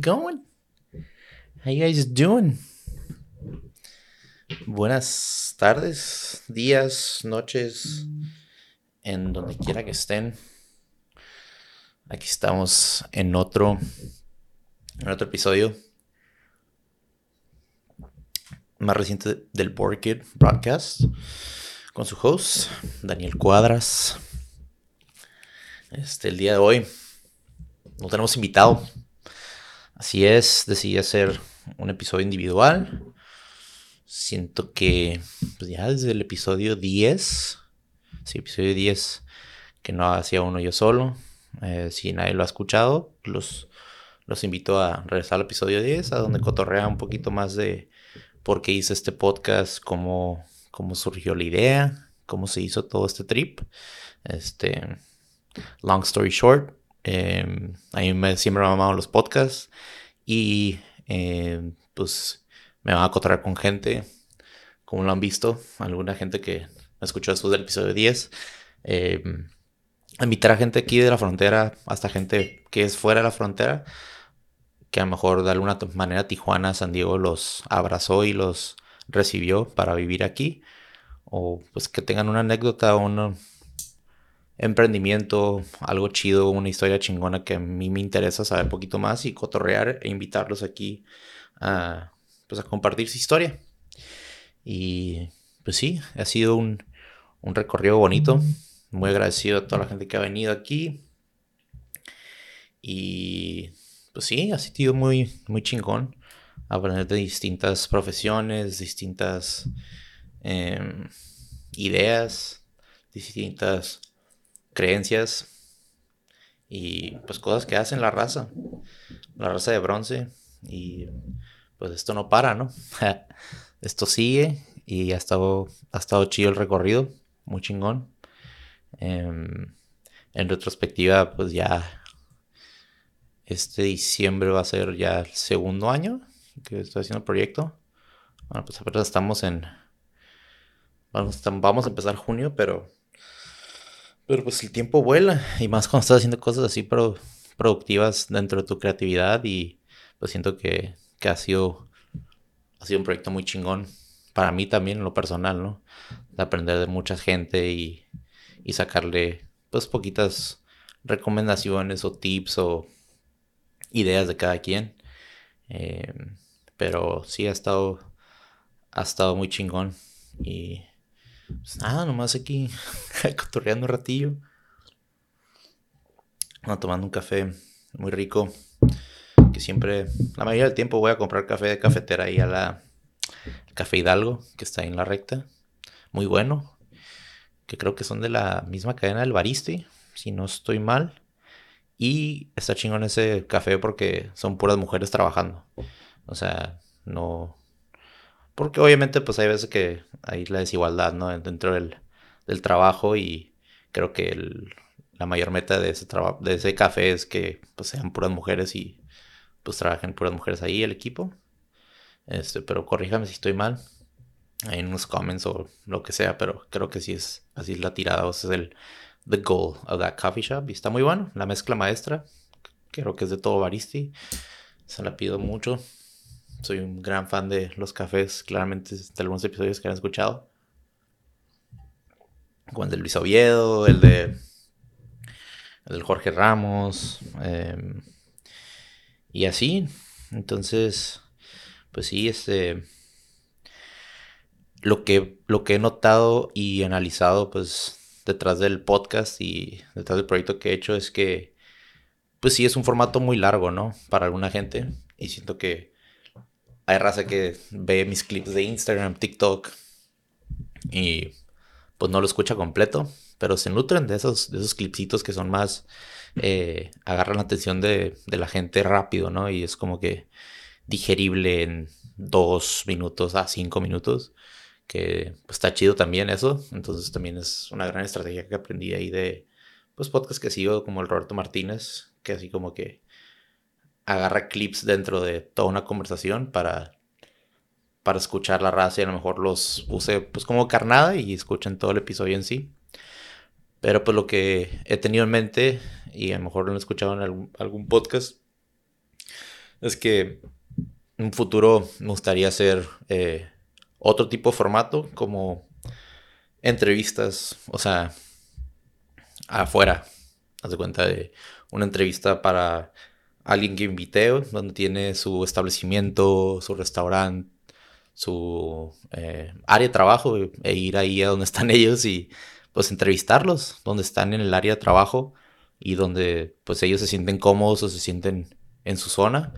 Going? How you guys doing? Buenas tardes, días, noches, en donde quiera que estén. Aquí estamos en otro, en otro episodio más reciente del Board Kid Broadcast con su host, Daniel Cuadras. Este, el día de hoy no tenemos invitado. Así es, decidí hacer un episodio individual. Siento que pues ya desde el episodio 10, sí, episodio 10, que no hacía uno yo solo. Eh, si nadie lo ha escuchado, los, los invito a regresar al episodio 10, a donde cotorrea un poquito más de por qué hice este podcast, cómo, cómo surgió la idea, cómo se hizo todo este trip. Este, long story short, eh, a mí me, siempre me han amado los podcasts y eh, pues me van a cotorrear con gente, como lo han visto, alguna gente que me escuchó después del episodio 10. Eh, invitar a gente aquí de la frontera hasta gente que es fuera de la frontera que a lo mejor de alguna manera Tijuana, San Diego los abrazó y los recibió para vivir aquí. O pues que tengan una anécdota, un emprendimiento, algo chido, una historia chingona que a mí me interesa saber un poquito más y cotorrear e invitarlos aquí a, pues, a compartir su historia. Y pues sí, ha sido un, un recorrido bonito. Muy agradecido a toda la gente que ha venido aquí. Y pues sí, ha sido muy, muy chingón aprender de distintas profesiones, distintas em, ideas, distintas creencias y pues cosas que hacen la raza, la raza de bronce y pues esto no para, ¿no? esto sigue y ha estado, ha estado chido el recorrido, muy chingón. Em, en retrospectiva, pues ya este diciembre va a ser ya el segundo año que estoy haciendo el proyecto. Bueno, pues apenas estamos en. Vamos, vamos a empezar junio, pero. Pero pues el tiempo vuela. Y más cuando estás haciendo cosas así productivas dentro de tu creatividad. Y pues siento que, que ha sido. Ha sido un proyecto muy chingón. Para mí también, en lo personal, ¿no? De aprender de mucha gente y, y sacarle, pues, poquitas recomendaciones o tips o ideas de cada quien. Eh, pero sí ha estado, ha estado muy chingón. Y pues nada, nomás aquí cotorreando un ratillo. tomando un café muy rico. Que siempre, la mayoría del tiempo voy a comprar café de cafetera ahí a la Café Hidalgo, que está ahí en la recta. Muy bueno. Que creo que son de la misma cadena del Bariste, si no estoy mal. Y está chingón ese café porque son puras mujeres trabajando. O sea, no... Porque obviamente pues hay veces que hay la desigualdad, ¿no? Dentro del, trabajo y creo que la mayor meta de ese, de ese café es que pues sean puras mujeres y pues trabajen puras mujeres ahí el equipo. Este, pero corríjame si estoy mal. Hay unos comments o lo que sea, pero creo que sí es así la tirada. O sea, es el, the goal of that coffee shop. Y está muy bueno. La mezcla maestra. Creo que es de todo Baristi. Se la pido mucho. Soy un gran fan de los cafés. Claramente de algunos episodios que han escuchado. Como el de Luis Oviedo. El de. El Jorge Ramos. Em, y así. Entonces. Pues sí, este. Lo que, lo que he notado y analizado, pues detrás del podcast y detrás del proyecto que he hecho es que, pues sí, es un formato muy largo, ¿no? Para alguna gente. Y siento que hay raza que ve mis clips de Instagram, TikTok y pues no lo escucha completo, pero se nutren de esos, de esos clipsitos que son más, eh, agarran la atención de, de la gente rápido, ¿no? Y es como que digerible en dos minutos a cinco minutos que pues, está chido también eso. Entonces también es una gran estrategia que aprendí ahí de pues podcasts que sigo como el Roberto Martínez, que así como que agarra clips dentro de toda una conversación para para escuchar la raza y a lo mejor los use pues como carnada y escuchen todo el episodio en sí. Pero pues lo que he tenido en mente, y a lo mejor lo he escuchado en algún, podcast, es que en un futuro me gustaría hacer eh, otro tipo de formato, como entrevistas, o sea, afuera. Haz de cuenta de una entrevista para alguien que invité, donde tiene su establecimiento, su restaurante, su eh, área de trabajo, e ir ahí a donde están ellos y pues entrevistarlos, donde están en el área de trabajo y donde pues ellos se sienten cómodos o se sienten en su zona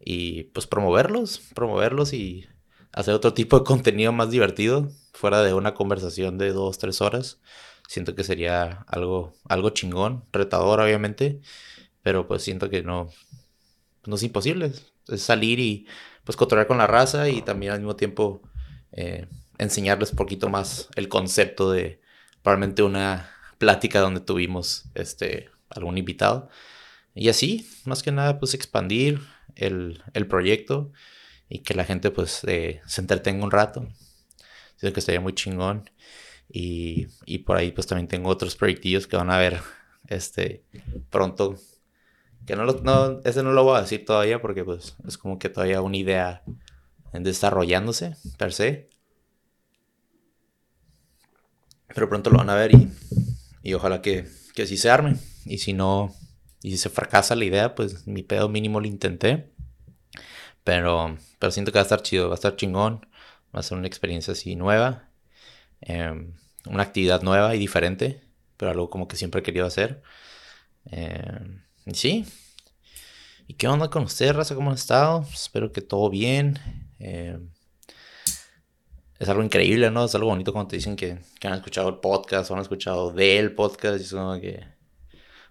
y pues promoverlos, promoverlos y hacer otro tipo de contenido más divertido fuera de una conversación de dos, tres horas. Siento que sería algo, algo chingón, retador obviamente, pero pues siento que no, no es imposible. Es salir y pues controlar con la raza y también al mismo tiempo eh, enseñarles un poquito más el concepto de probablemente una plática donde tuvimos este, algún invitado. Y así, más que nada, pues expandir el, el proyecto y que la gente pues eh, se entretenga un rato. Siento que estaría muy chingón. Y, y, por ahí pues también tengo otros proyectillos que van a ver este pronto. Que no, lo, ese no lo voy a decir todavía porque pues es como que todavía una idea desarrollándose per se. Pero pronto lo van a ver y, y ojalá que, que sí se arme. Y si no, y si se fracasa la idea, pues mi pedo mínimo lo intenté. Pero, pero siento que va a estar chido, va a estar chingón. Va a ser una experiencia así nueva. Em, una actividad nueva y diferente. Pero algo como que siempre he querido hacer. Em, sí. ¿Y qué onda con ustedes, raza? ¿Cómo han estado? Espero que todo bien. Em, es algo increíble, ¿no? Es algo bonito cuando te dicen que, que han escuchado el podcast o han escuchado del podcast. Y es como que,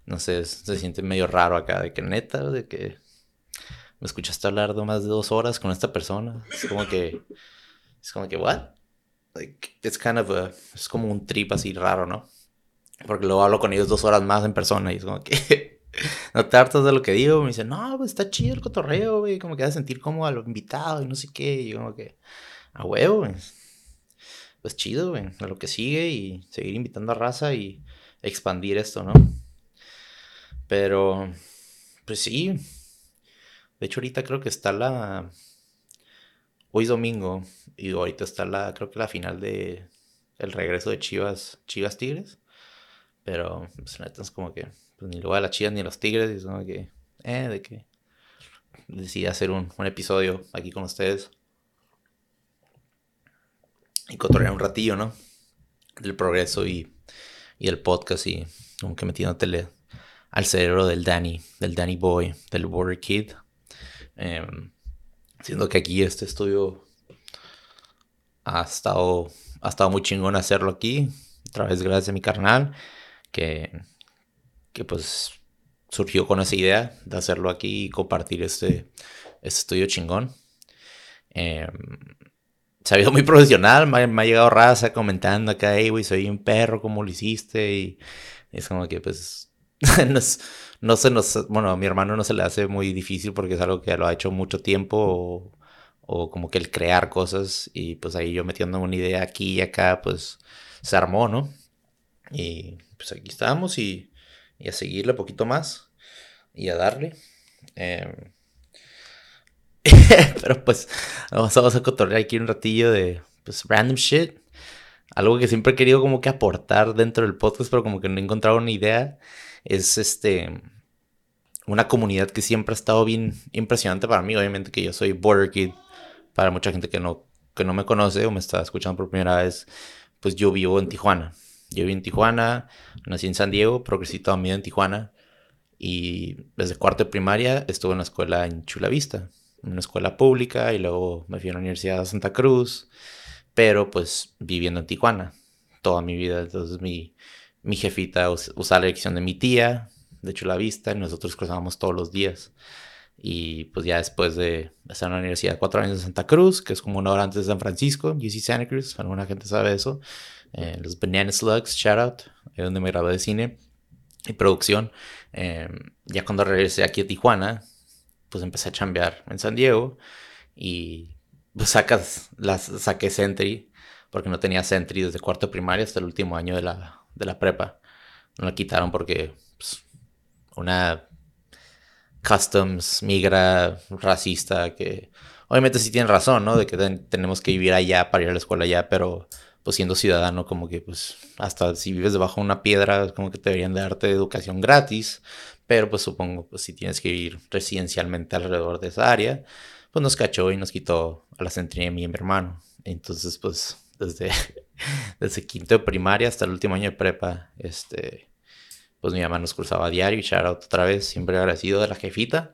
no sé, se siente medio raro acá. De que neta, de que me escuchaste hablar de más de dos horas con esta persona. Es como que, es como que, what? Like, it's kind of a, es como un trip así raro, ¿no? Porque luego hablo con ellos dos horas más en persona y es como que, no te hartas de lo que digo. Me dicen, no, pues está chido el cotorreo, güey, como que vas a sentir como a los invitados y no sé qué. Y como que, a huevo, güey. Pues chido, güey, a lo que sigue y seguir invitando a raza y expandir esto, ¿no? Pero, pues sí, de hecho, ahorita creo que está la. Hoy es domingo. Y ahorita está la. Creo que la final de. El regreso de Chivas. Chivas Tigres. Pero, pues neta es como que. Pues ni luego a las Chivas ni a los Tigres. Como que. Eh, de que. Decidí hacer un, un episodio aquí con ustedes. Y cotorrear un ratillo, ¿no? Del progreso y. Y el podcast y. Como que metiéndotele al cerebro del Danny. Del Danny Boy. Del Border Kid. Em, siendo que aquí este estudio ha estado, ha estado muy chingón hacerlo aquí. Otra vez gracias a mi carnal. Que, que pues surgió con esa idea de hacerlo aquí y compartir este, este estudio chingón. Eh, se ha ido muy profesional, me, ha llegado raza comentando acá, hey, güey, soy un perro, ¿cómo lo hiciste? Y es como que, pues, no se nos, bueno, a mi hermano no se le hace muy difícil porque es algo que lo ha hecho mucho tiempo o, como que el crear cosas y pues ahí yo metiendo una idea aquí y acá, pues se armó, ¿no? Y pues aquí estamos y, y a seguirle un poquito más y a darle. Em, pero pues vamos, vamos a cotorrear aquí un ratillo de pues random shit. Algo que siempre he querido como que aportar dentro del podcast, pero como que no he encontrado una idea es este una comunidad que siempre ha estado bien impresionante para mí. Obviamente que yo soy Border Kid. Para mucha gente que no, que no me conoce o me está escuchando por primera vez, pues yo vivo en Tijuana. Yo vivo en Tijuana, nací en San Diego, pero crecí toda mi vida en Tijuana. Y desde cuarto de primaria estuve en la escuela en Chula Vista, una escuela pública, y luego me fui a la Universidad de Santa Cruz, pero pues viviendo en Tijuana toda mi vida. Entonces mi, mi jefita usaba la dirección de mi tía, de hecho la vista, y nosotros cruzábamos todos los días. Y pues ya después de estar en la universidad cuatro años en Santa Cruz, que es como una hora antes de San Francisco, UC Santa Cruz, alguna gente sabe eso. Eh, los Banana Slugs, shout out, es donde me gradué de cine y producción. Em, ya cuando regresé aquí a Tijuana, pues empecé a chambear en San Diego y pues sacas, las, saqué Sentry, porque no tenía Sentry desde cuarto primaria hasta el último año de la, de la prepa. no la quitaron porque pues, una customs migra racista que obviamente sí tienen razón, ¿no? De que tenemos que vivir allá para ir a la escuela allá, pero pues siendo ciudadano como que pues hasta si vives debajo de una piedra como que te deberían de darte educación gratis, pero pues supongo pues si tienes que vivir residencialmente alrededor de esa área, pues nos cachó y nos quitó a la centinela y mi hermano. Entonces pues desde, desde quinto de primaria hasta el último año de prepa, este, pues mi mamá nos cruzaba a diario y shout out otra vez, siempre agradecido de la jefita.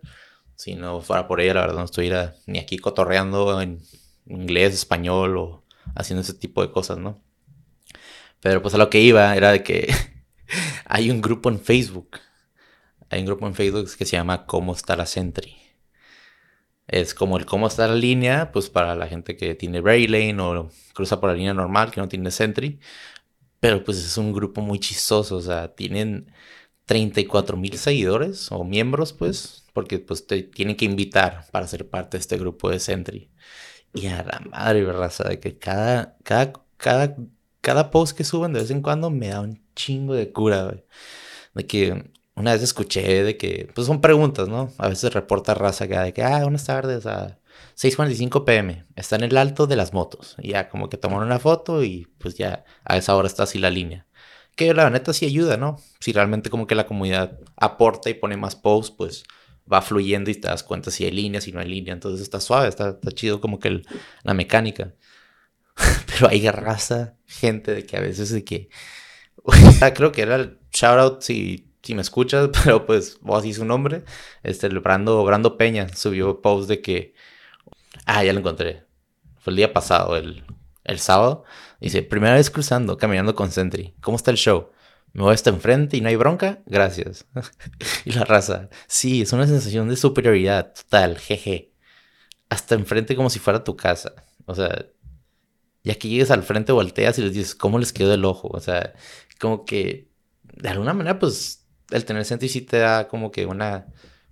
Si no fuera por ella, la verdad no estuviera ni aquí cotorreando en inglés, español o haciendo ese tipo de cosas, ¿no? Pero pues a lo que iba era de que hay un grupo en Facebook. Hay un grupo en Facebook que se llama Cómo está la Sentry. Es como el cómo está la línea, pues para la gente que tiene Lane o cruza por la línea normal, que no tiene Sentry. Pero pues es un grupo muy chistoso, o sea, tienen 34 mil seguidores o miembros, pues, porque pues te tienen que invitar para ser parte de este grupo de Sentry. Y a la madre, raza, de que cada, cada, cada, cada post que suben de vez en cuando me da un chingo de cura. De que una vez escuché de que, pues son preguntas, ¿no? A veces reporta raza que, de que, ah, buenas tardes, a 6.45 pm, está en el alto de las motos. Y ya como que tomaron una foto y pues ya a esa hora está así la línea. Que la neta sí ayuda, ¿no? Si realmente como que la comunidad aporta y pone más posts, pues va fluyendo y te das cuenta si hay línea, si no hay línea. Entonces está suave, está, chido como que la mecánica. Pero hay raza, gente de que a veces de que... creo que era el shout out si si me escuchas, pero pues vos y su nombre, este, el Brando, Brando Peña subió post de que, ah, ya lo encontré, fue el día pasado, el, el sábado, dice, primera vez cruzando, caminando con Sentry, ¿cómo está el show? Me voy hasta enfrente y no hay bronca, gracias. y la raza, sí, es una sensación de superioridad total, jeje. Hasta enfrente como si fuera tu casa. O sea, ya que llegues al frente volteas y les dices, ¿cómo les quedó el ojo? O sea, como que de alguna manera, pues el tener Sentry sí te da como que una,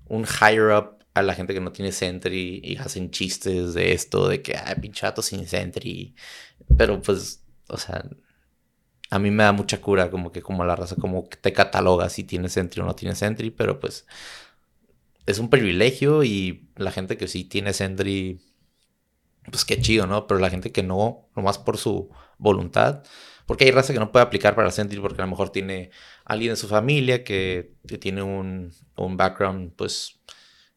un higher up a la gente que no tiene Sentry y hacen chistes de esto, de que, ay, pinchato sin Sentry. Pero pues, o sea, a mí me da mucha cura como que como la raza como que te cataloga si tiene Sentry o no tiene Sentry, pero pues es un privilegio y la gente que sí tiene Sentry, pues qué chido, ¿no? Pero la gente que no, nomás por su voluntad, porque hay raza que no puede aplicar para Sentry porque a lo mejor tiene alguien de su familia que, tiene un, background, pues,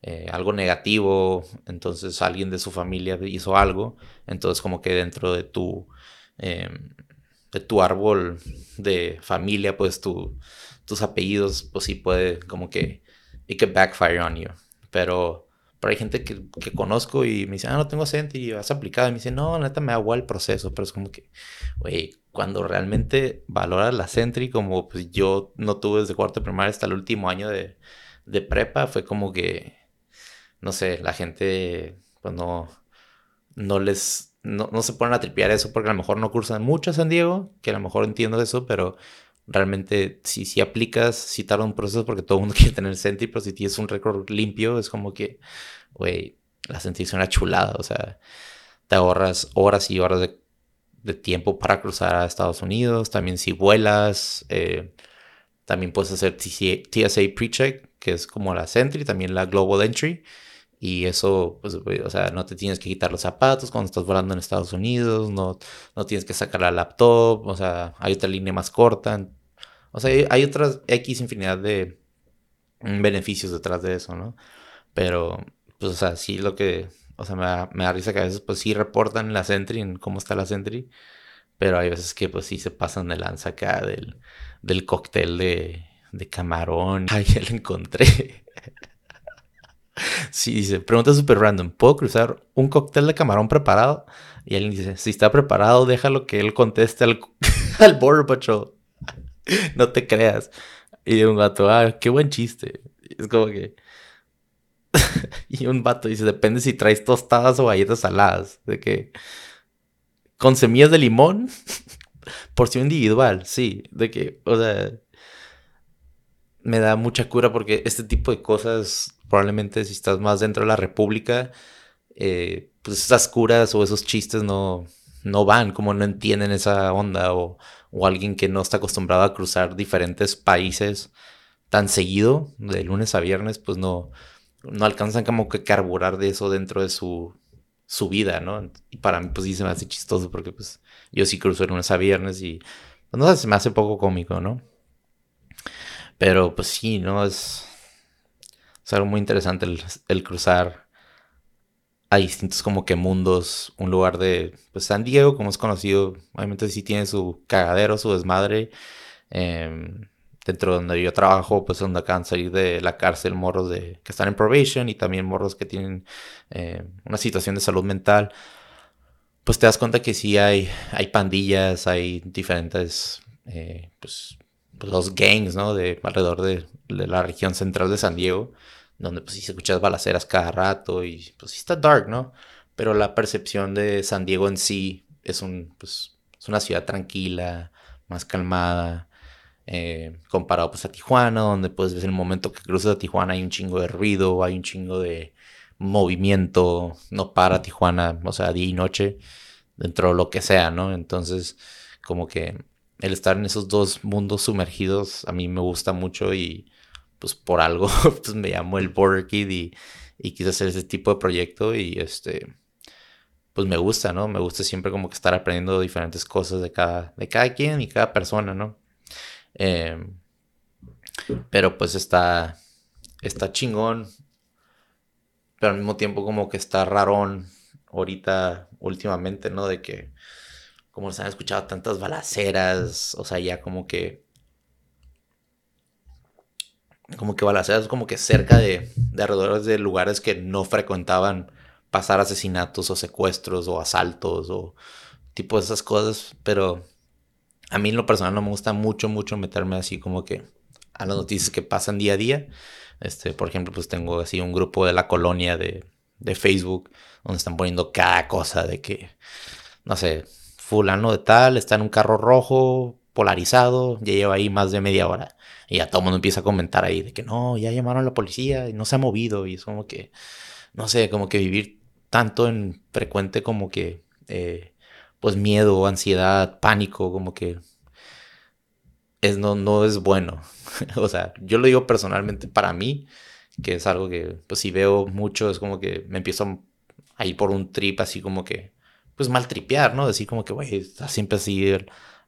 eh, algo negativo, entonces alguien de su familia hizo algo, entonces como que dentro de tu, em, tu árbol de familia, pues tu, tus apellidos, pues sí puede como que, it could backfire on you, pero... Pero hay gente que, que, conozco y me dice, ah, no tengo acento y has aplicado. Y me dice, no, neta me igual el proceso. Pero es como que, güey, cuando realmente valoras la Sentry, como pues yo no tuve desde cuarto primaria hasta el último año de, de prepa, fue como que, no sé, la gente pues no, no les, no, no, se ponen a tripear eso porque a lo mejor no cursan mucho San Diego, que a lo mejor entiendo eso, pero realmente si, si aplicas, si tarda un proceso porque todo el mundo quiere tener Sentry, pero si tienes un récord limpio, es como que, güey, la Sentry es una chulada, o sea, te ahorras horas y horas de de tiempo para cruzar a Estados Unidos. También si vuelas, eh, también puedes hacer TSA PreCheck, que es como la Sentry, también la Global Entry. Y eso, pues, o sea, no te tienes que quitar los zapatos cuando estás volando en Estados Unidos, no, no tienes que sacar la laptop, o sea, hay otra línea más corta. O sea, hay otras X infinidad de beneficios detrás de eso, ¿no? Pero, pues, o sea, sí lo que o sea, me da, me da risa que a veces pues sí reportan la Sentry, en cómo está la Sentry. Pero hay veces que pues sí se pasan de lanza acá del, del cóctel de, de camarón. Ay, ya lo encontré. Sí, dice, pregunta súper random. ¿Puedo cruzar un cóctel de camarón preparado? Y alguien dice, si está preparado, déjalo que él conteste al, al Border Patrol. no te creas. Y un gato, ah, qué buen chiste. Es como que... y un vato dice, depende si traes tostadas o galletas saladas. De que... Con semillas de limón. Porción individual, sí. De que, o sea... Me da mucha cura porque este tipo de cosas, probablemente si estás más dentro de la república, eh, pues esas curas o esos chistes no, no van, como no entienden esa onda o, o alguien que no está acostumbrado a cruzar diferentes países tan seguido, de lunes a viernes, pues no, no alcanzan como que carburar de eso dentro de su, su vida, ¿no? Y para mí pues sí se me hace chistoso porque pues yo sí cruzo de lunes a viernes y pues, no sé, se me hace poco cómico, ¿no? Pero pues sí, ¿no? Es, es algo muy interesante el, cruzar a distintos como que mundos, un lugar de pues San Diego, como es conocido, obviamente sí tiene su cagadero, su desmadre. Eh, dentro de donde yo trabajo, pues donde acaban de salir de la cárcel morros de, que están en probation y también morros que tienen eh, una situación de salud mental, pues te das cuenta que sí hay, hay pandillas, hay diferentes, eh, pues, pues, los gangs, ¿no? De alrededor de, la región central de San Diego, donde pues sí se escuchas balaceras cada rato y pues sí está dark, ¿no? Pero la percepción de San Diego en sí es un, pues, es una ciudad tranquila, más calmada, eh, comparado pues a Tijuana, donde pues en el momento que cruzas a Tijuana hay un chingo de ruido, hay un chingo de movimiento, no para Tijuana, o sea, día y noche, dentro de lo que sea, ¿no? Entonces, como que el estar en esos dos mundos sumergidos a mí me gusta mucho y pues por algo pues me llamo el Border Kid y, y quise hacer ese tipo de proyecto y este pues me gusta, ¿no? Me gusta siempre como que estar aprendiendo diferentes cosas de cada, de cada quien y cada persona, ¿no? Em, pero pues está, está chingón. Pero al mismo tiempo como que está rarón ahorita, últimamente, ¿no? De que como se han escuchado tantas balaceras, o sea, ya como que... Como que balaceras como que cerca de, de alrededores de lugares que no frecuentaban pasar asesinatos o secuestros o asaltos o tipo de esas cosas, pero a mí en lo personal no me gusta mucho, mucho meterme así como que a las noticias que pasan día a día. Este, por ejemplo, pues tengo así un grupo de la colonia de, de Facebook donde están poniendo cada cosa de que, no sé, fulano de tal está en un carro rojo polarizado, ya lleva ahí más de media hora. Y ya todo el mundo empieza a comentar ahí de que no, ya llamaron a la policía y no se ha movido. Y es como que, no sé, como que vivir tanto en frecuente como que eh, pues miedo, ansiedad, pánico, como que es, no, no es bueno. o sea, yo lo digo personalmente para mí, que es algo que, pues si veo mucho, es como que me empiezo a ir por un trip así como que, pues mal tripear, ¿no? Decir como que, güey, siempre así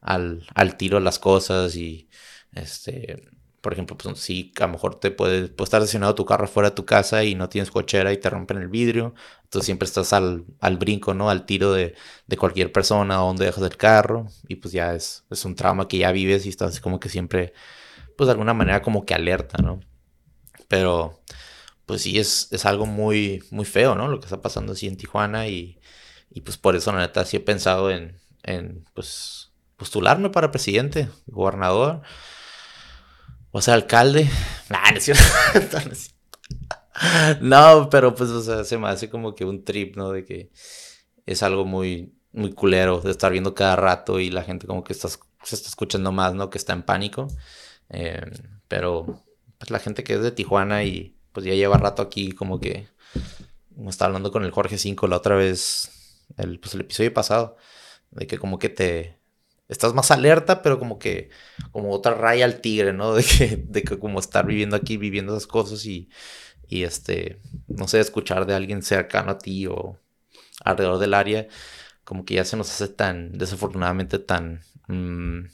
al, al tiro las cosas y, este, por ejemplo, pues sí, a lo mejor te puede, puede estar estacionado tu carro fuera de tu casa y no tienes cochera y te rompen el vidrio. Entonces siempre estás al, al brinco, ¿no? Al tiro de, de, cualquier persona donde dejas el carro. Y pues ya es, es un trauma que ya vives y estás como que siempre, pues de alguna manera como que alerta, ¿no? Pero pues sí es, es algo muy, muy feo, ¿no? Lo que está pasando así en Tijuana y, y pues por eso la neta sí he pensado en, en pues postularme para presidente, gobernador o sea, alcalde. no, pero pues, o sea, se me hace como que un trip, ¿no? De que es algo muy, muy culero de estar viendo cada rato y la gente como que está, se está escuchando más, ¿no? Que está en pánico. Em, pero pues la gente que es de Tijuana y pues ya lleva rato aquí como que como estaba hablando con el Jorge 5 la otra vez, el, pues el episodio pasado, de que como que te, estás más alerta, pero como que, como otra raya al tigre, ¿no? De que, de que como estar viviendo aquí, viviendo esas cosas y, y este, no sé, escuchar de alguien cercano a ti o alrededor del área, como que ya se nos hace tan, desafortunadamente tan, mm,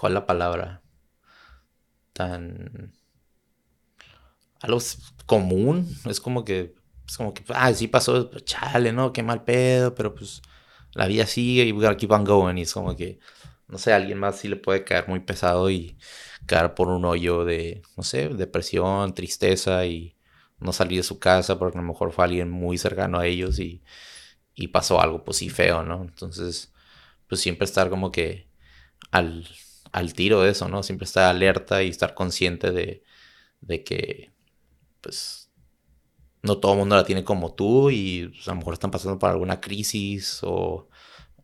¿cuál es la palabra? Tan, algo común, es como que, es como que, ah, sí pasó, chale, ¿no? Qué mal pedo, pero pues la vida sigue y we keep on going. Y es como que, no sé, alguien más sí le puede caer muy pesado y caer por un hoyo de, no sé, depresión, tristeza y no salir de su casa porque a lo mejor fue alguien muy cercano a ellos y, y pasó algo, pues sí, feo, ¿no? Entonces, pues siempre estar como que al, al tiro de eso, ¿no? Siempre estar alerta y estar consciente de, de que, pues, no todo el mundo la tiene como tú y pues, a lo mejor están pasando por alguna crisis o,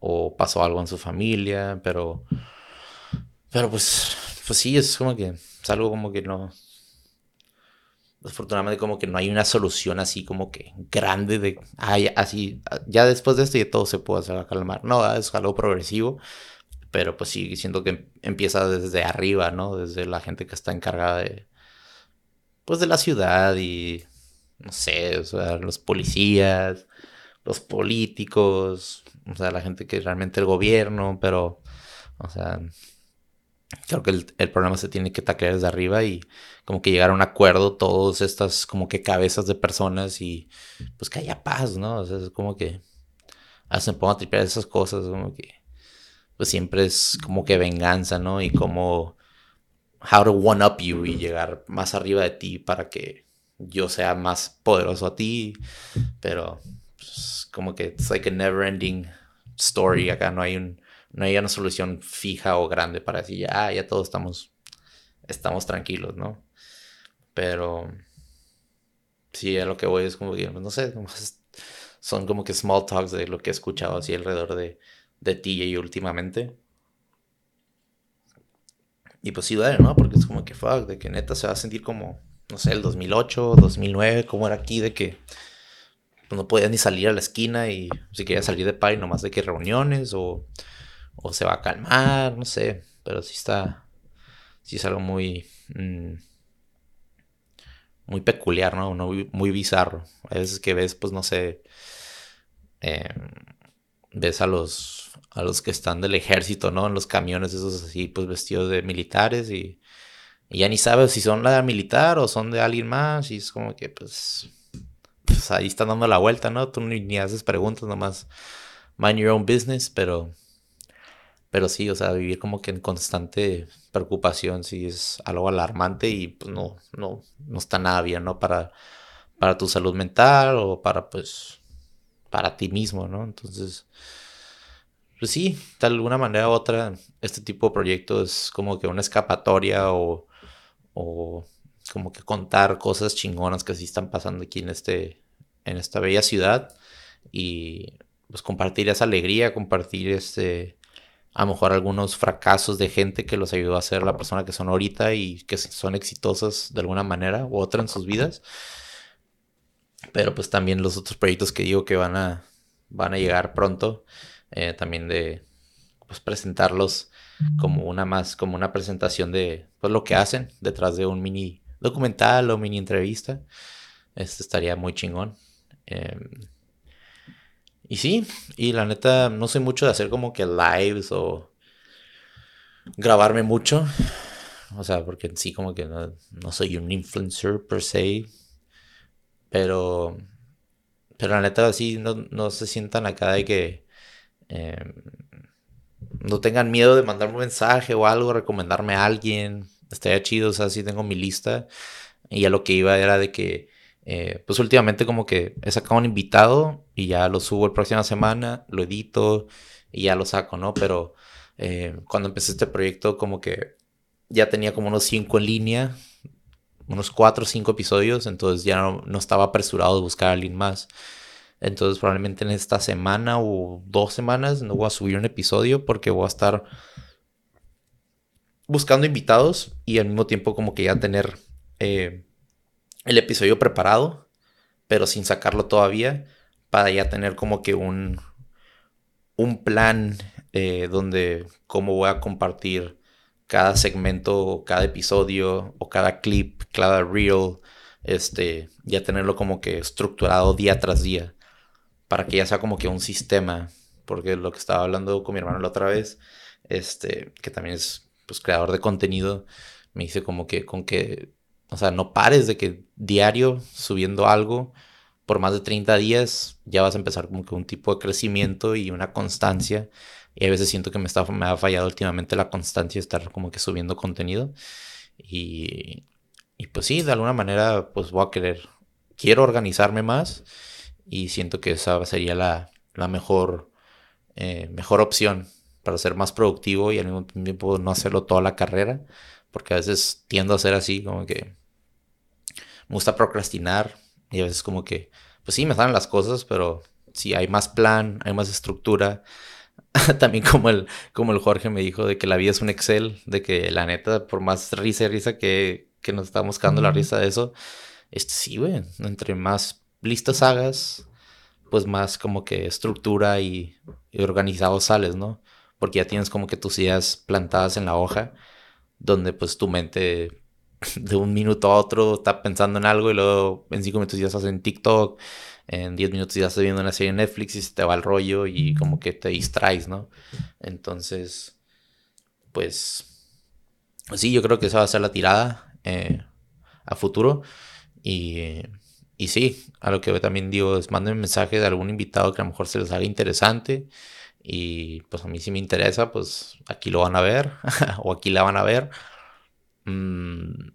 o, pasó algo en su familia, pero, pero pues, pues sí, es como que es algo como que no, afortunadamente como que no hay una solución así como que grande de, ay, así, ya después de esto ya todo se puede hacer calmar. No, es algo progresivo, pero pues sí, siento que empieza desde arriba, ¿no? Desde la gente que está encargada de, pues de la ciudad y, no sé, o sea, los policías, los políticos, o sea, la gente que realmente el gobierno, pero, o sea, creo que el, problema se tiene que taclear desde arriba y como que llegar a un acuerdo todas estas como que cabezas de personas y pues que haya paz, ¿no? O sea, es como que hacen pongo a tripear esas cosas, como que pues siempre es como que venganza, ¿no? Y como how to one up you y llegar más arriba de ti para que yo sea más poderoso a ti, pero pues, como que es like a never ending story. Acá no hay un no hay una solución fija o grande para decir ya ya todos estamos estamos tranquilos no pero sí a lo que voy es como que no sé son como que small talks de lo que he escuchado así alrededor de de TJ últimamente. Y pues sí duele, ¿no? Porque es como que fuck, de que neta se va a sentir como, no sé, el 2008, 2009, como era aquí, de que pues, no podías ni salir a la esquina y si querías salir de party nomás de que reuniones o, o se va a calmar, no sé, pero sí está, sí es algo muy, mm, muy peculiar, ¿no? Muy, bizarro. A veces que ves, pues no sé, em, ves a los a los que están del ejército, ¿no? En los camiones esos así, pues vestidos de militares y, ya ni sabes si son la militar o son de alguien más y es como que pues, pues ahí están dando la vuelta, ¿no? Tú ni, haces preguntas, nomás mind your own business, pero pero sí, o sea, vivir como que en constante preocupación sí es algo alarmante y pues no no no está nada bien, ¿no? Para para tu salud mental o para pues para ti mismo, ¿no? Entonces, pues sí, de alguna manera u otra, este tipo de proyecto es como que una escapatoria o, o como que contar cosas chingonas que sí están pasando aquí en, este, en esta bella ciudad y pues compartir esa alegría, compartir este, a lo mejor algunos fracasos de gente que los ayudó a ser la persona que son ahorita y que son exitosas de alguna manera u otra en sus vidas. Pero pues también los otros proyectos que digo que van a, van a llegar pronto eh, también de pues, presentarlos como una más, como una presentación de pues, lo que hacen detrás de un mini documental o mini entrevista. Esto estaría muy chingón. Em, y sí, y la neta, no soy mucho de hacer como que lives o grabarme mucho. O sea, porque en sí como que no, no soy un influencer per se. Pero, pero la neta, sí, no, no se sientan acá de que Em, no tengan miedo de mandarme un mensaje o algo, recomendarme a alguien. Estaría chido, o sea, sí tengo mi lista. Y ya lo que iba era de que, eh, pues últimamente como que he sacado un invitado y ya lo subo la próxima semana, lo edito y ya lo saco, ¿no? Pero eh, cuando empecé este proyecto como que ya tenía como unos cinco en línea, unos cuatro o cinco episodios, entonces ya no, no estaba apresurado de buscar a alguien más. Entonces probablemente en esta semana o dos semanas no voy a subir un episodio porque voy a estar buscando invitados y al mismo tiempo como que ya tener eh, el episodio preparado, pero sin sacarlo todavía, para ya tener como que un, un plan eh, donde cómo voy a compartir cada segmento, cada episodio o cada clip, cada reel, este, ya tenerlo como que estructurado día tras día para que ya sea como que un sistema, porque lo que estaba hablando con mi hermano la otra vez, este, que también es pues creador de contenido, me dice como que con que, o sea, no pares de que diario subiendo algo por más de 30 días ya vas a empezar como que un tipo de crecimiento y una constancia. Y a veces siento que me, está, me ha fallado últimamente la constancia de estar como que subiendo contenido. Y, y pues sí, de alguna manera pues voy a querer, quiero organizarme más y siento que esa sería la, mejor, eh, mejor opción para ser más productivo y al mismo tiempo no hacerlo toda la carrera, porque a veces tiendo a ser así, como que me gusta procrastinar y a veces como que, pues sí, me salen las cosas, pero si hay más plan, hay más estructura, también como el, como el Jorge me dijo de que la vida es un Excel, de que la neta, por más risa y risa que, que nos estamos quedando la risa de eso, este sí, güey, entre más listas hagas, pues más como que estructura y, organizado sales, ¿no? Porque ya tienes como que tus ideas plantadas en la hoja, donde pues tu mente de un minuto a otro está pensando en algo y luego en cinco minutos ya estás en TikTok, en diez minutos ya estás viendo una serie en Netflix y se te va el rollo y como que te distraes, ¿no? Entonces, pues, sí, yo creo que esa va a ser la tirada eh, a futuro y y sí, a lo que también digo es manden mensaje de algún invitado que a lo mejor se les haga interesante. Y pues a mí si me interesa, pues aquí lo van a ver o aquí la van a ver. Mm,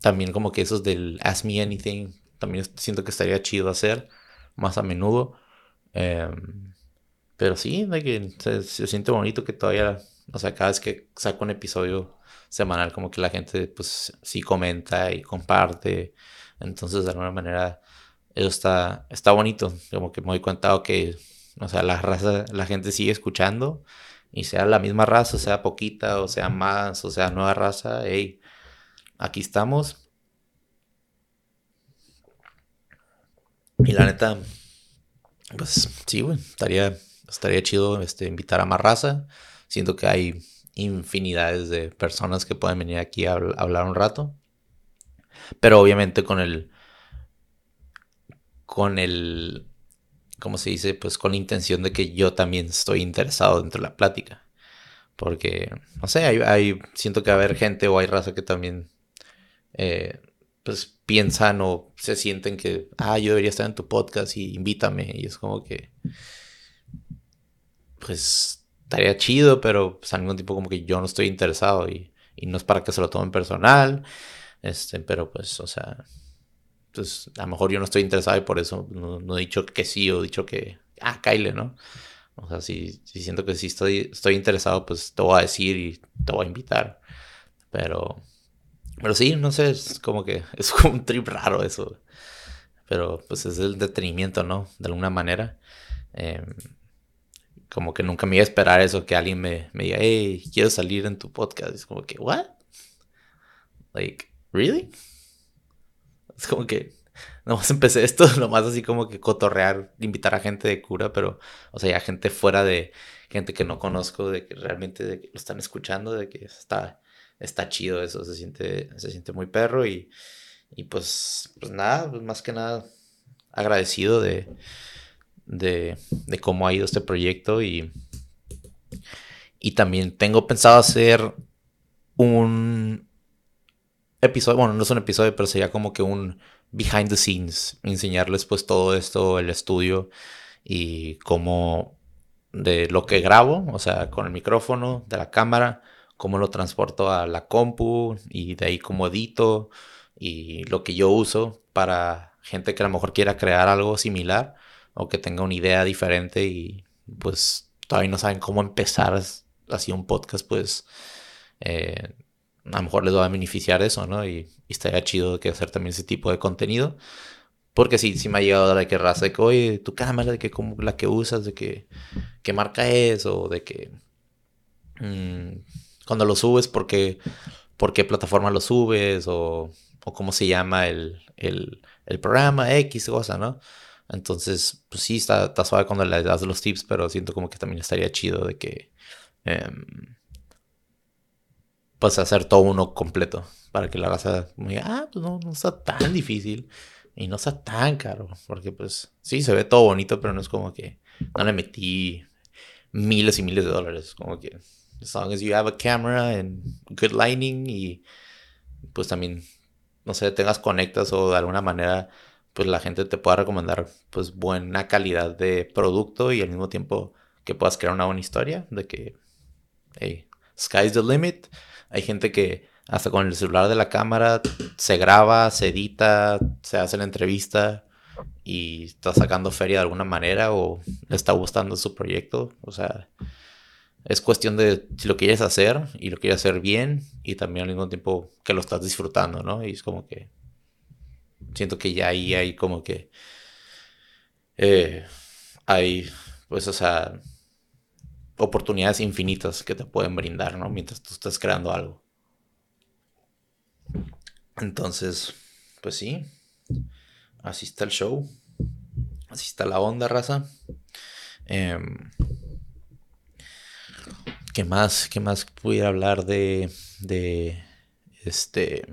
también como que esos del Ask Me Anything, también siento que estaría chido hacer más a menudo. Em, pero sí, de que se, se, siente bonito que todavía, o sea, cada vez que saco un episodio semanal, como que la gente pues sí comenta y comparte. Entonces, de alguna manera, eso está, está bonito. Como que me doy cuenta que, o sea, la raza, la gente sigue escuchando. Y sea la misma raza, sea poquita, o sea más, o sea nueva raza, hey, aquí estamos. Y la neta, pues sí, güey, estaría, estaría chido este, invitar a más raza. Siento que hay infinidades de personas que pueden venir aquí a hablar un rato. Pero obviamente con el. Con el. ¿Cómo se dice? Pues con la intención de que yo también estoy interesado dentro de la plática. Porque, no sé, hay, siento que va a haber gente o hay raza que también. Eh, pues piensan o se sienten que, ah, yo debería estar en tu podcast y invítame. Y es como que, pues, estaría chido, pero pues, al mismo tiempo como que yo no estoy interesado y, y no es para que se lo tomen personal. Este, pero pues, o sea, pues a lo mejor yo no estoy interesado y por eso no, he dicho que sí o he dicho que, ah, Kyle, ¿no? O sea, si, si siento que sí estoy, estoy interesado, pues te voy a decir y te voy a invitar. Pero, pero sí, no sé, es como que es como un trip raro eso. Pero pues es el detenimiento, ¿no? De alguna manera. Em, como que nunca me iba a esperar eso, que alguien me, me diga, hey, quiero salir en tu podcast. Es como que, ¿what? Like, ¿really? Es como que nomás empecé esto, nomás así como que cotorrear, invitar a gente de cura, pero, o sea, ya gente fuera de gente que no conozco, de que realmente lo están escuchando, de que está, está chido eso, se siente, se siente muy perro y, y pues, pues nada, pues más que nada agradecido de, de, de cómo ha ido este proyecto y, y también tengo pensado hacer un, episodio, bueno, no es un episodio, pero sería como que un behind the scenes, enseñarles pues todo esto, el estudio y cómo de lo que grabo, o sea, con el micrófono, de la cámara, cómo lo transporto a la compu y de ahí cómo edito y lo que yo uso para gente que a lo mejor quiera crear algo similar o que tenga una idea diferente y pues todavía no saben cómo empezar así un podcast, pues eh, a lo mejor les va a beneficiar eso, ¿no? Y, estaría chido que hacer también ese tipo de contenido. Porque sí, sí me ha llegado de que raza de que, oye, tu cámara, de que como la que usas, de que qué marca es, o de que mm, cuando lo subes, ¿por qué, por qué plataforma lo subes, o, o cómo se llama el, el, el, programa, X cosa, ¿no? Entonces, pues sí, está, está suave cuando le das los tips, pero siento como que también estaría chido de que... Em, pues hacer todo uno completo para que la raza diga, ah, pues no, no está tan difícil y no está tan caro, porque pues sí, se ve todo bonito, pero no es como que no le metí miles y miles de dólares, como que as long as you have a camera and good lighting y pues también, no sé, tengas conectas o de alguna manera pues la gente te pueda recomendar pues buena calidad de producto y al mismo tiempo que puedas crear una buena historia de que, hey, sky's the limit hay gente que hasta con el celular de la cámara se graba, se edita, se hace la entrevista y está sacando feria de alguna manera o le está gustando su proyecto. O sea, es cuestión de si lo quieres hacer y lo quieres hacer bien y también al mismo tiempo que lo estás disfrutando, ¿no? Y es como que siento que ya ahí hay como que eh, hay, pues, o sea, oportunidades infinitas que te pueden brindar, ¿no? Mientras tú estás creando algo. Entonces, pues sí. Así está el show. Así está la onda, raza. Em, ¿Qué más? ¿Qué más pudiera hablar de. de. este.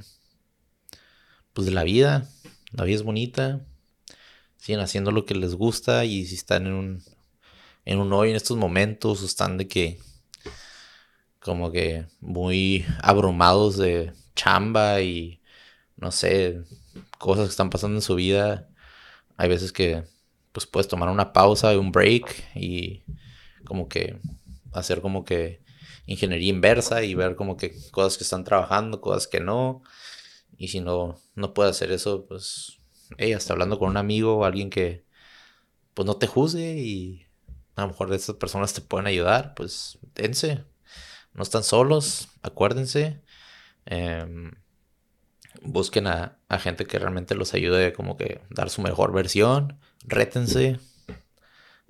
Pues de la vida. La vida es bonita. Siguen haciendo lo que les gusta. Y si están en un. En un hoy en estos momentos. están de que. como que muy abrumados de chamba y. no sé. cosas que están pasando en su vida. Hay veces que. pues puedes tomar una pausa un break. Y. como que hacer como que ingeniería inversa y ver como que cosas que están trabajando, cosas que no. Y si no, no puede hacer eso, pues, hey, hasta hablando con un amigo o alguien que, pues, no te juzgue y a lo mejor estas personas te pueden ayudar, pues, dense. No están solos, acuérdense. Em, busquen a, gente que realmente los ayude como que dar su mejor versión. Rétense.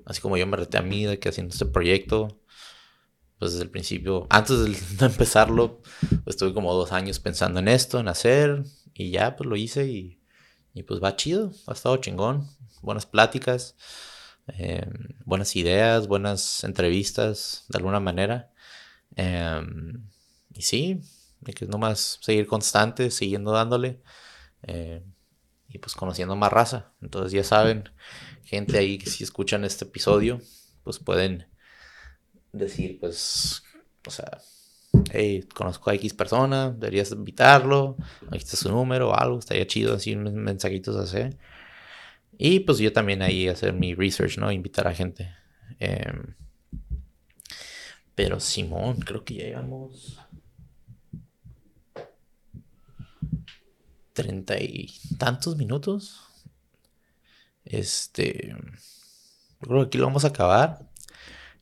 Así como yo me reté a mí de que haciendo este proyecto pues desde el principio, antes de empezarlo, pues estuve como dos años pensando en esto, en hacer, y ya pues lo hice y, y pues va chido, ha estado chingón, buenas pláticas, em, buenas ideas, buenas entrevistas, de alguna manera. Em, y sí, hay que nomás seguir constante, siguiendo dándole, em, y pues conociendo más raza. Entonces ya saben, gente ahí que si escuchan este episodio, pues pueden decir, pues, o sea, hey, conozco a X persona, deberías invitarlo, aquí está su número o algo, estaría chido así unos mensajitos así. Y pues yo también ahí hacer mi research, ¿no? Invitar a gente. Em, pero Simón, creo que ya llevamos treinta y tantos minutos. Este, creo que aquí lo vamos a acabar.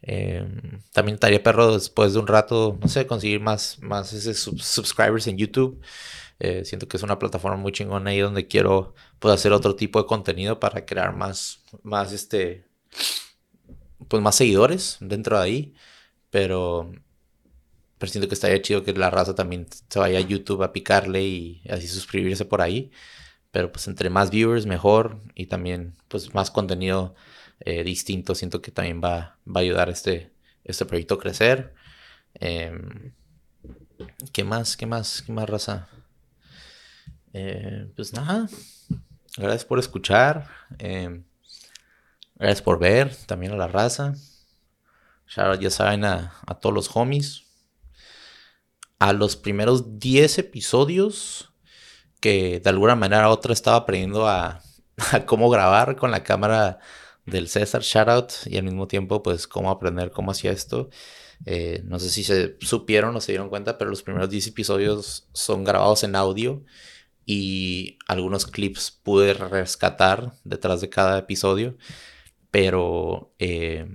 Em, también estaría perro después de un rato, no sé, conseguir más, más ese subscribers en YouTube. Eh, siento que es una plataforma muy chingona ahí donde quiero pues, hacer otro tipo de contenido para crear más, más este, pues más seguidores dentro de ahí. Pero, pero siento que estaría chido que la raza también se vaya a YouTube a picarle y así suscribirse por ahí. Pero pues entre más viewers mejor y también pues más contenido eh, distinto, siento que también va, va, a ayudar este, este proyecto a crecer. Em, ¿Qué más? ¿Qué más? ¿Qué más, raza? Eh, pues nada. Gracias por escuchar. Em, gracias por ver también a la raza. Ya saben a, todos los homies. A los primeros 10 episodios que de alguna manera u otra estaba aprendiendo a, a cómo grabar con la cámara del César, shoutout, y al mismo tiempo, pues, cómo aprender cómo hacía esto. Eh, no sé si se supieron o se dieron cuenta, pero los primeros 10 episodios son grabados en audio y algunos clips pude rescatar detrás de cada episodio, pero eh,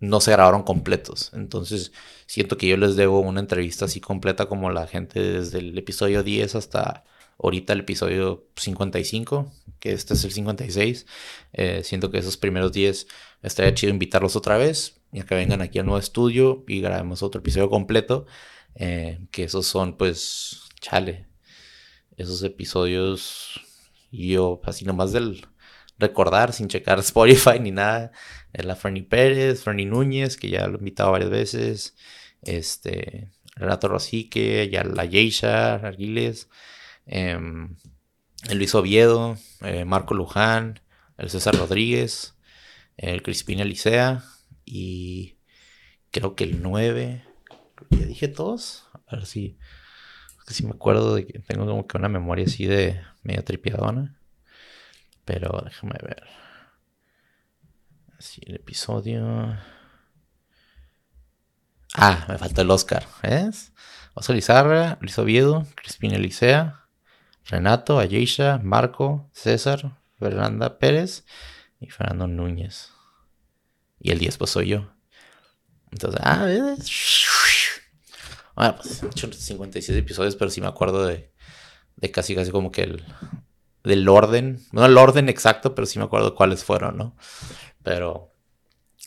no se grabaron completos. Entonces, siento que yo les debo una entrevista así completa como la gente desde el episodio 10 hasta ahorita el episodio 55, que este es el 56. Eh, siento que esos primeros 10 estaría chido invitarlos otra vez, ya que vengan aquí al nuevo estudio y grabemos otro episodio completo. Eh, que esos son, pues, chale, esos episodios, yo así nomás del recordar, sin checar Spotify ni nada, la Fernie Pérez, Fernie Núñez, que ya lo he invitado varias veces, este, Renato Rosique, ya la Yeisha Arguiles, Em, el Luis Oviedo, eh, Marco Luján, el César Rodríguez, el Crispín Elisea y creo que el 9. ¿Ya dije todos? A ver si, si me acuerdo de que tengo como que una memoria así de media tripiadona. Pero déjame ver. Así el episodio. Ah, me falta el Oscar. ¿Ves? Oscar Lizarra, Luis Oviedo, Crispín Elisea, Renato, Ayesha, Marco, César, Fernanda Pérez y Fernando Núñez. Y el 10 pues soy yo. Entonces, ah, bueno, pues he hecho 56 episodios, pero sí me acuerdo de, de casi casi como que el del orden, no el orden exacto, pero sí me acuerdo cuáles fueron, ¿no? Pero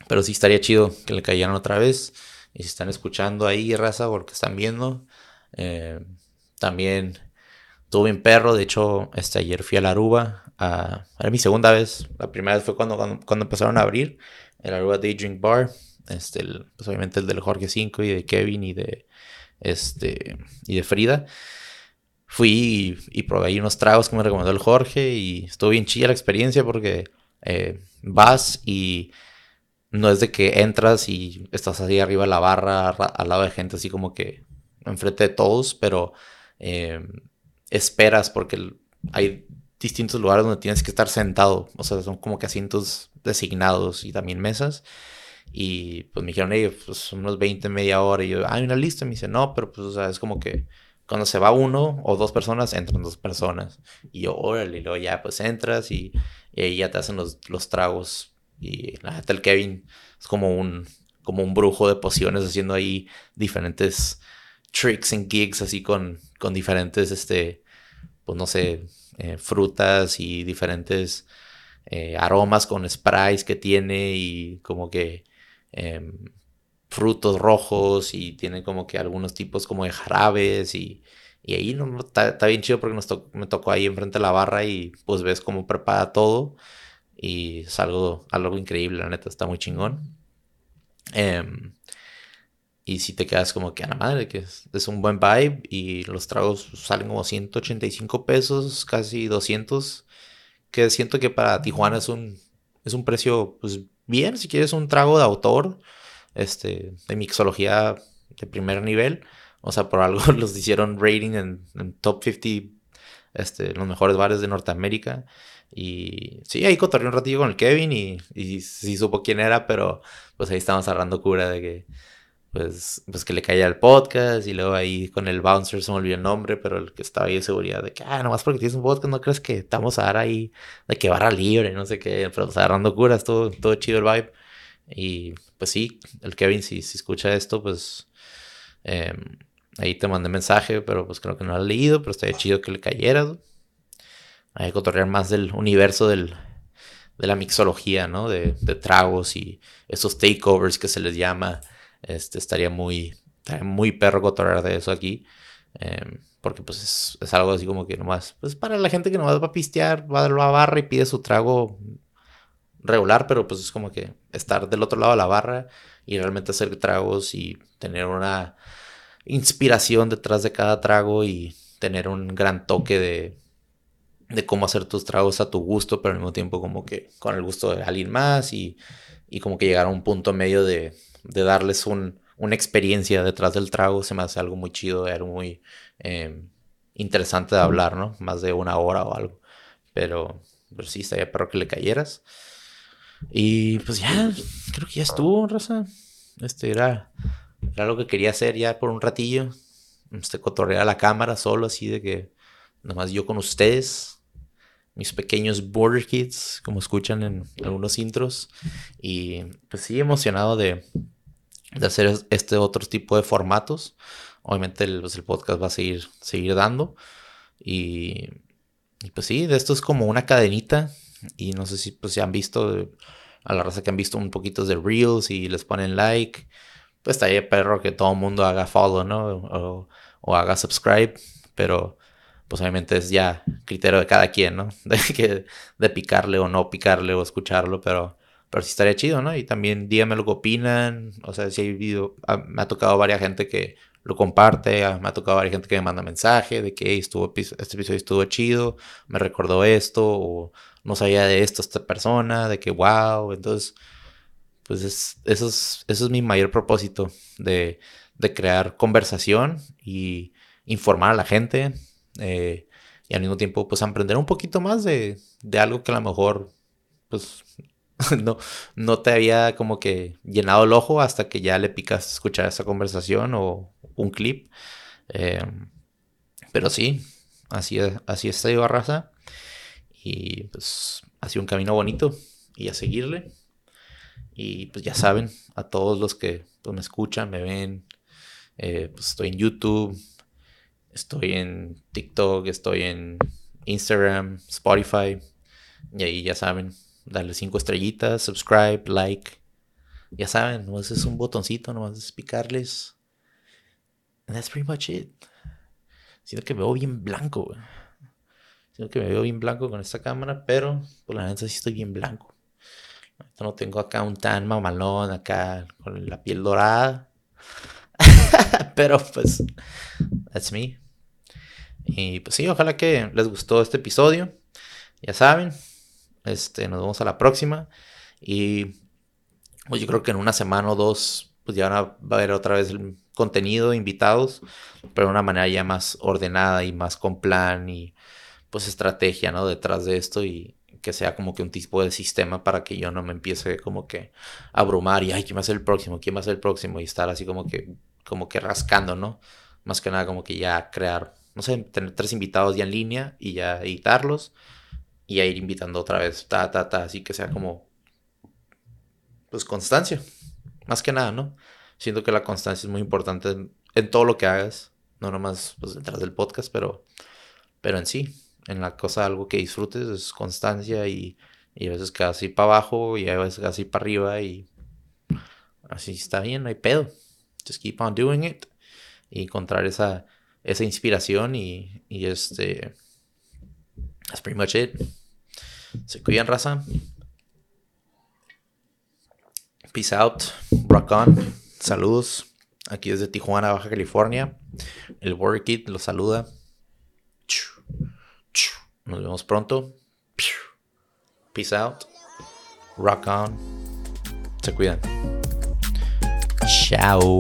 pero sí estaría chido que le cayeran otra vez. Y si están escuchando ahí, raza, porque están viendo, eh, también Estuvo bien perro. De hecho, este, ayer fui a la Aruba. era mi segunda vez. La primera vez fue cuando, cuando, empezaron a abrir el Aruba Day Drink Bar. Este, pues obviamente el del Jorge 5 y de Kevin y de, este, y de Frida. Fui y, probé ahí unos tragos que me recomendó el Jorge y estuvo bien chida la experiencia porque eh, vas y no es de que entras y estás así arriba de la barra al lado de gente así como que enfrente de todos, pero eh, esperas porque hay distintos lugares donde tienes que estar sentado, o sea, son como que asientos designados y también mesas. Y pues me dijeron, ellos, pues unos 20, media hora. Y yo, hay una lista. Y me dice, no, pero pues, o sea, es como que cuando se va uno o dos personas, entran dos personas. Y yo, órale, y luego ya pues entras y, y ahí ya te hacen los, los tragos. Y la neta, el Kevin es como un, como un brujo de pociones haciendo ahí diferentes tricks and gigs así con, con diferentes, este, pues no sé, eh, frutas y diferentes eh, aromas con sprays que tiene y como que em, frutos rojos y tiene como que algunos tipos como de jarabes y, y ahí no, está, bien chido porque nos me tocó ahí enfrente de la barra y pues ves cómo prepara todo y es algo, increíble, la neta, está muy chingón. Em, y si te quedas como que a la madre, que es, un buen vibe y los tragos salen como 185 pesos, casi 200, que siento que para Tijuana es un, es un precio pues bien, si quieres un trago de autor, este, de mixología de primer nivel. O sea, por algo los hicieron rating en, top 50, este, los mejores bares de Norteamérica. Y sí, ahí cotorreé un ratillo con el Kevin y, sí supo quién era, pero pues ahí estábamos agarrando cura de que pues, pues que le caía el podcast y luego ahí con el bouncer se me olvidó el nombre, pero el que estaba ahí de seguridad de que, ah, nomás porque tienes un podcast, no crees que estamos a dar ahí de que barra libre, no sé qué, pero pues agarrando curas, todo, todo chido el vibe. Y pues sí, el Kevin, si, si escucha esto, pues em, ahí te mandé mensaje, pero pues creo que no lo ha leído, pero estaría chido que le cayera. Hay que cotorrear más del universo del, de la mixología, ¿no? De, tragos y esos takeovers que se les llama. Este, estaría muy, muy perro cotorrear de eso aquí. Em, porque pues es, es, algo así como que nomás, pues para la gente que nomás va a pistear, va a la barra y pide su trago regular, pero pues es como que estar del otro lado de la barra y realmente hacer tragos y tener una inspiración detrás de cada trago y tener un gran toque de, de cómo hacer tus tragos a tu gusto, pero al mismo tiempo como que con el gusto de alguien más y, y como que llegar a un punto medio de, de darles un, una experiencia detrás del trago, se me hace algo muy chido, algo muy em, interesante de hablar, ¿no? Más de una hora o algo. Pero, pero sí, estaría perro que le cayeras. Y pues ya, creo que ya estuvo, Rosa. Este era, era lo que quería hacer ya por un ratillo. Este, cotorrear a la cámara solo, así de que nomás yo con ustedes, mis pequeños Border Kids, como escuchan en algunos intros. Y pues sí, emocionado de, de hacer este otro tipo de formatos. Obviamente el, pues, el podcast va a seguir, seguir dando. Y, y pues sí, de esto es como una cadenita y no sé si pues se han visto a la raza que han visto un poquito de Reels y les ponen like. Pues está ahí perro que todo el mundo haga follow, ¿no? O, haga subscribe. Pero pues obviamente es ya criterio de cada quien, ¿no? De, que, de picarle o no picarle o escucharlo, pero, pero sí estaría chido, ¿no? Y también díganme lo que opinan. O sea, si hay video, ah, me ha tocado varias gente que lo comparte, ah, me ha tocado varias gente que me manda mensaje de que estuvo, este episodio estuvo chido, me recordó esto, o no sabía de esto esta persona, de que wow, entonces, pues es, eso, es, eso es mi mayor propósito de, de crear conversación y informar a la gente eh, y al mismo tiempo pues aprender un poquito más de, de algo que a lo mejor pues no, no te había como que llenado el ojo hasta que ya le picas escuchar esa conversación o un clip. Eh, pero sí, así, así está raza. Y pues ha sido un camino bonito y a seguirle. Y pues ya saben, a todos los que pues, me escuchan, me ven, eh, pues estoy en YouTube, estoy en TikTok, estoy en Instagram, Spotify. Y ahí ya saben, darle cinco estrellitas, subscribe, like. Ya saben, nomás es un botoncito, nomás es picarles. And that's pretty much it. Siento que me veo bien blanco, güey. Siento que me veo bien blanco con esta cámara, pero por la neta sí estoy bien blanco. No tengo acá un tan mamalón, acá con la piel dorada. pero pues, that's me. Y pues sí, ojalá que les gustó este episodio. Ya saben, este, nos vemos a la próxima. Y pues yo creo que en una semana o dos, pues ya va a haber otra vez el contenido, invitados, pero de una manera ya más ordenada y más con plan y pues estrategia, ¿no? Detrás de esto y que sea como que un tipo de sistema para que yo no me empiece como que a abrumar y, ay, ¿quién va a ser el próximo? ¿Quién va a ser el próximo? Y estar así como que, como que rascando, ¿no? Más que nada como que ya crear, no sé, tener tres invitados ya en línea y ya editarlos y ya ir invitando otra vez, ta, ta, ta, así que sea como, pues constancia, más que nada, ¿no? Siento que la constancia es muy importante en, todo lo que hagas, no nomás pues, detrás del podcast, pero, pero en sí, en la cosa algo que disfrutes es constancia y, y a veces así para abajo y a veces así para arriba y así está bien, no hay pedo. Just keep on doing it y encontrar esa, esa inspiración y, y este... That's pretty much it. Se cuidan, raza. Peace out. Rock on. Saludos. Aquí desde Tijuana, Baja California. El Work It los saluda. Nos vemos pronto. Peace out. Rock on. Se cuidan. Chao.